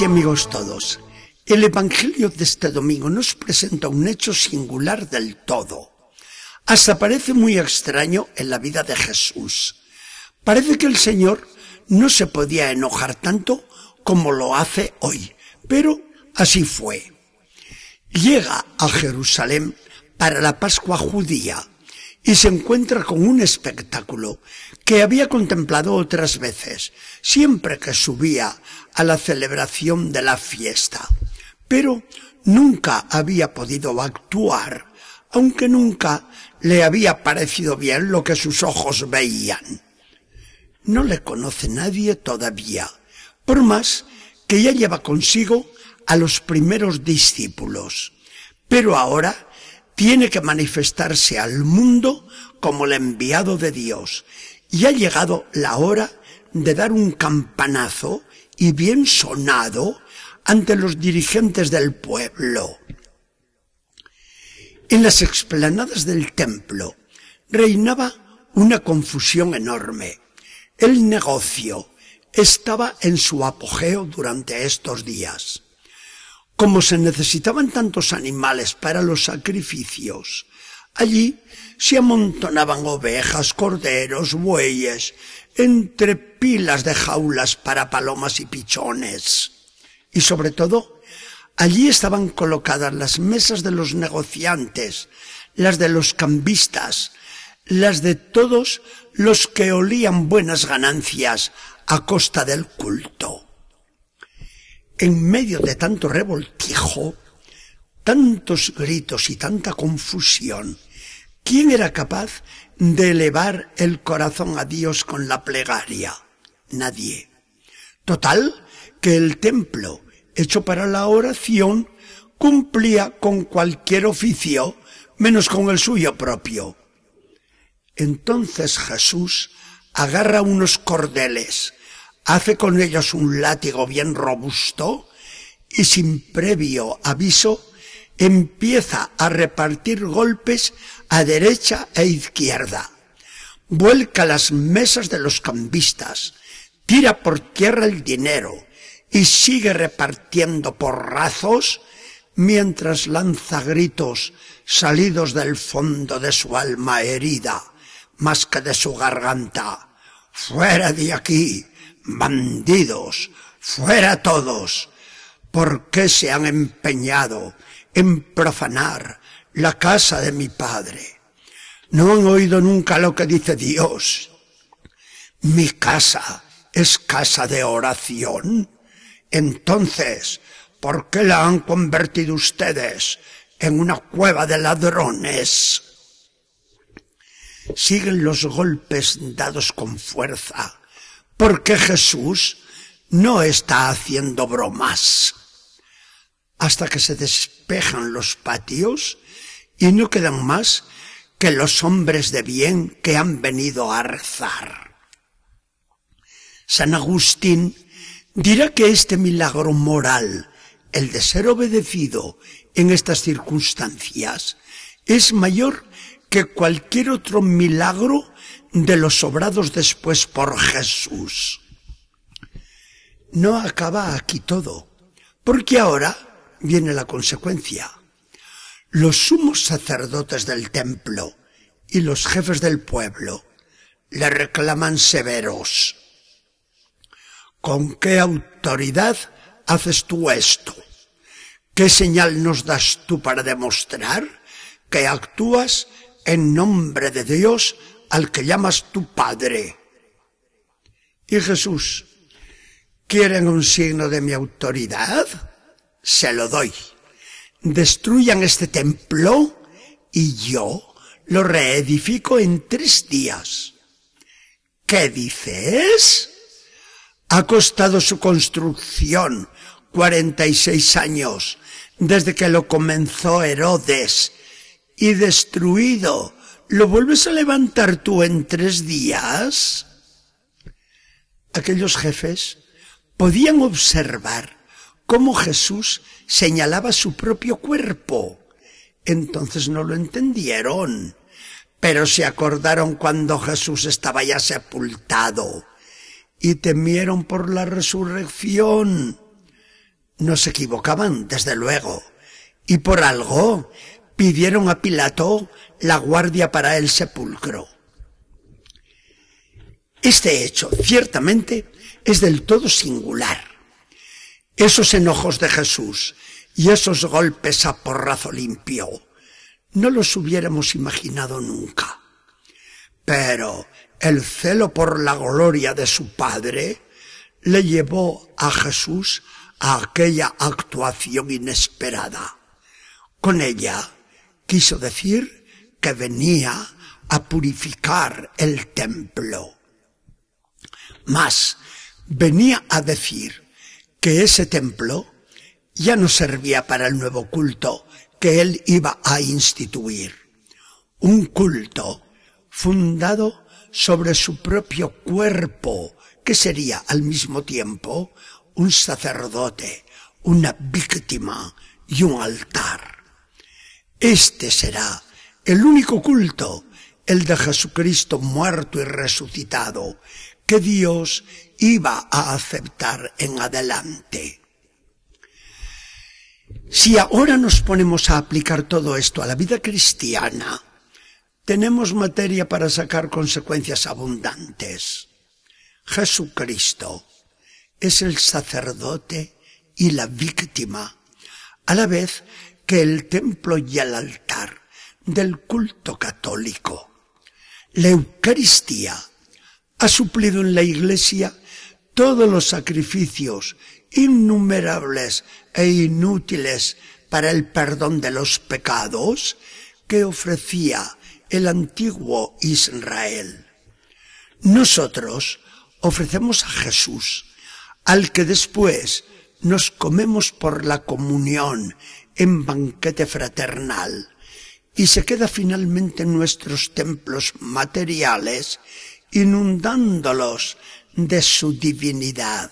Y amigos todos, el Evangelio de este domingo nos presenta un hecho singular del todo. Hasta parece muy extraño en la vida de Jesús. Parece que el Señor no se podía enojar tanto como lo hace hoy, pero así fue. Llega a Jerusalén para la Pascua judía y se encuentra con un espectáculo que había contemplado otras veces, siempre que subía a la celebración de la fiesta. Pero nunca había podido actuar, aunque nunca le había parecido bien lo que sus ojos veían. No le conoce nadie todavía, por más que ya lleva consigo a los primeros discípulos. Pero ahora tiene que manifestarse al mundo como el enviado de Dios. Y ha llegado la hora de dar un campanazo y bien sonado ante los dirigentes del pueblo. En las explanadas del templo reinaba una confusión enorme. El negocio estaba en su apogeo durante estos días. Como se necesitaban tantos animales para los sacrificios, allí se amontonaban ovejas, corderos, bueyes, entre pilas de jaulas para palomas y pichones. Y sobre todo, allí estaban colocadas las mesas de los negociantes, las de los cambistas, las de todos los que olían buenas ganancias a costa del culto en medio de tanto revoltijo, tantos gritos y tanta confusión, ¿quién era capaz de elevar el corazón a Dios con la plegaria? Nadie. Total, que el templo, hecho para la oración, cumplía con cualquier oficio, menos con el suyo propio. Entonces Jesús agarra unos cordeles, hace con ellos un látigo bien robusto y sin previo aviso empieza a repartir golpes a derecha e izquierda. Vuelca las mesas de los cambistas, tira por tierra el dinero y sigue repartiendo porrazos mientras lanza gritos salidos del fondo de su alma herida, más que de su garganta. Fuera de aquí, bandidos, fuera todos. ¿Por qué se han empeñado en profanar la casa de mi padre? ¿No han oído nunca lo que dice Dios? Mi casa es casa de oración. Entonces, ¿por qué la han convertido ustedes en una cueva de ladrones? Siguen los golpes dados con fuerza porque Jesús no está haciendo bromas. Hasta que se despejan los patios y no quedan más que los hombres de bien que han venido a rezar. San Agustín dirá que este milagro moral, el de ser obedecido en estas circunstancias, es mayor que cualquier otro milagro de los sobrados después por Jesús. No acaba aquí todo, porque ahora viene la consecuencia. Los sumos sacerdotes del templo y los jefes del pueblo le reclaman severos. ¿Con qué autoridad haces tú esto? ¿Qué señal nos das tú para demostrar que actúas en nombre de Dios al que llamas tu Padre. Y Jesús, ¿quieren un signo de mi autoridad? Se lo doy. Destruyan este templo y yo lo reedifico en tres días. ¿Qué dices? Ha costado su construcción cuarenta y seis años desde que lo comenzó Herodes y destruido ¿Lo vuelves a levantar tú en tres días? Aquellos jefes podían observar cómo Jesús señalaba su propio cuerpo. Entonces no lo entendieron, pero se acordaron cuando Jesús estaba ya sepultado y temieron por la resurrección. No se equivocaban, desde luego, y por algo pidieron a Pilato la guardia para el sepulcro. Este hecho, ciertamente, es del todo singular. Esos enojos de Jesús y esos golpes a porrazo limpio, no los hubiéramos imaginado nunca. Pero el celo por la gloria de su Padre le llevó a Jesús a aquella actuación inesperada. Con ella quiso decir que venía a purificar el templo. Más, venía a decir que ese templo ya no servía para el nuevo culto que él iba a instituir. Un culto fundado sobre su propio cuerpo, que sería al mismo tiempo un sacerdote, una víctima y un altar. Este será el único culto, el de Jesucristo muerto y resucitado, que Dios iba a aceptar en adelante. Si ahora nos ponemos a aplicar todo esto a la vida cristiana, tenemos materia para sacar consecuencias abundantes. Jesucristo es el sacerdote y la víctima, a la vez que el templo y el altar del culto católico. La Eucaristía ha suplido en la Iglesia todos los sacrificios innumerables e inútiles para el perdón de los pecados que ofrecía el antiguo Israel. Nosotros ofrecemos a Jesús, al que después nos comemos por la comunión en banquete fraternal, y se queda finalmente en nuestros templos materiales, inundándolos de su divinidad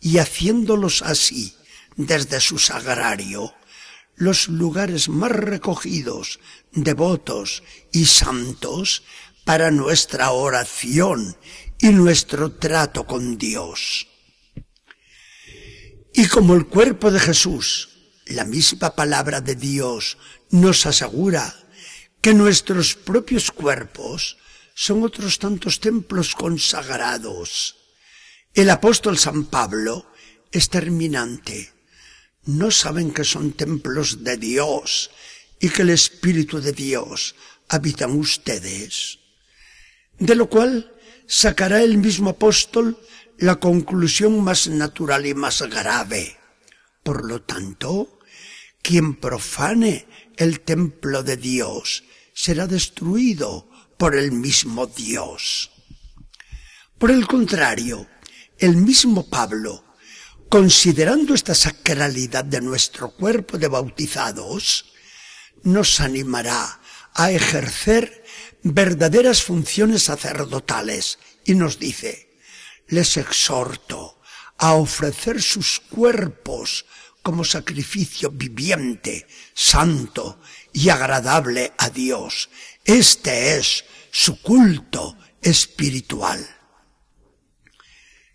y haciéndolos así, desde su sagrario, los lugares más recogidos, devotos y santos para nuestra oración y nuestro trato con Dios. Y como el cuerpo de Jesús, la misma palabra de Dios nos asegura que nuestros propios cuerpos son otros tantos templos consagrados. El apóstol San Pablo es terminante. No saben que son templos de Dios y que el Espíritu de Dios habita en ustedes. De lo cual sacará el mismo apóstol la conclusión más natural y más grave. Por lo tanto, quien profane el templo de Dios será destruido por el mismo Dios. Por el contrario, el mismo Pablo, considerando esta sacralidad de nuestro cuerpo de bautizados, nos animará a ejercer verdaderas funciones sacerdotales y nos dice, les exhorto a ofrecer sus cuerpos como sacrificio viviente, santo y agradable a Dios. Este es su culto espiritual.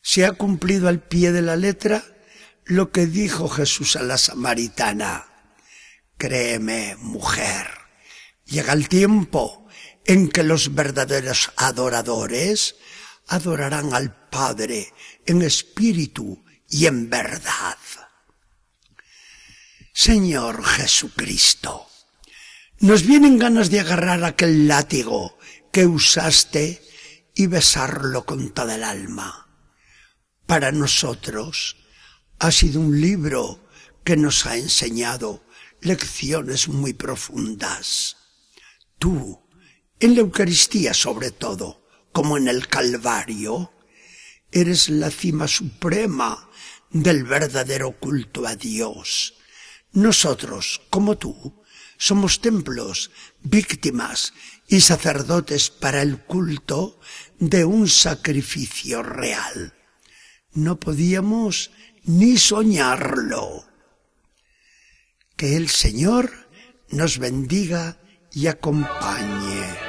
Se ha cumplido al pie de la letra lo que dijo Jesús a la samaritana. Créeme, mujer, llega el tiempo en que los verdaderos adoradores adorarán al Padre en espíritu y en verdad. Señor Jesucristo, nos vienen ganas de agarrar aquel látigo que usaste y besarlo con toda el alma. Para nosotros ha sido un libro que nos ha enseñado lecciones muy profundas. Tú, en la Eucaristía sobre todo, como en el Calvario, eres la cima suprema del verdadero culto a Dios. Nosotros, como tú, somos templos, víctimas y sacerdotes para el culto de un sacrificio real. No podíamos ni soñarlo. Que el Señor nos bendiga y acompañe.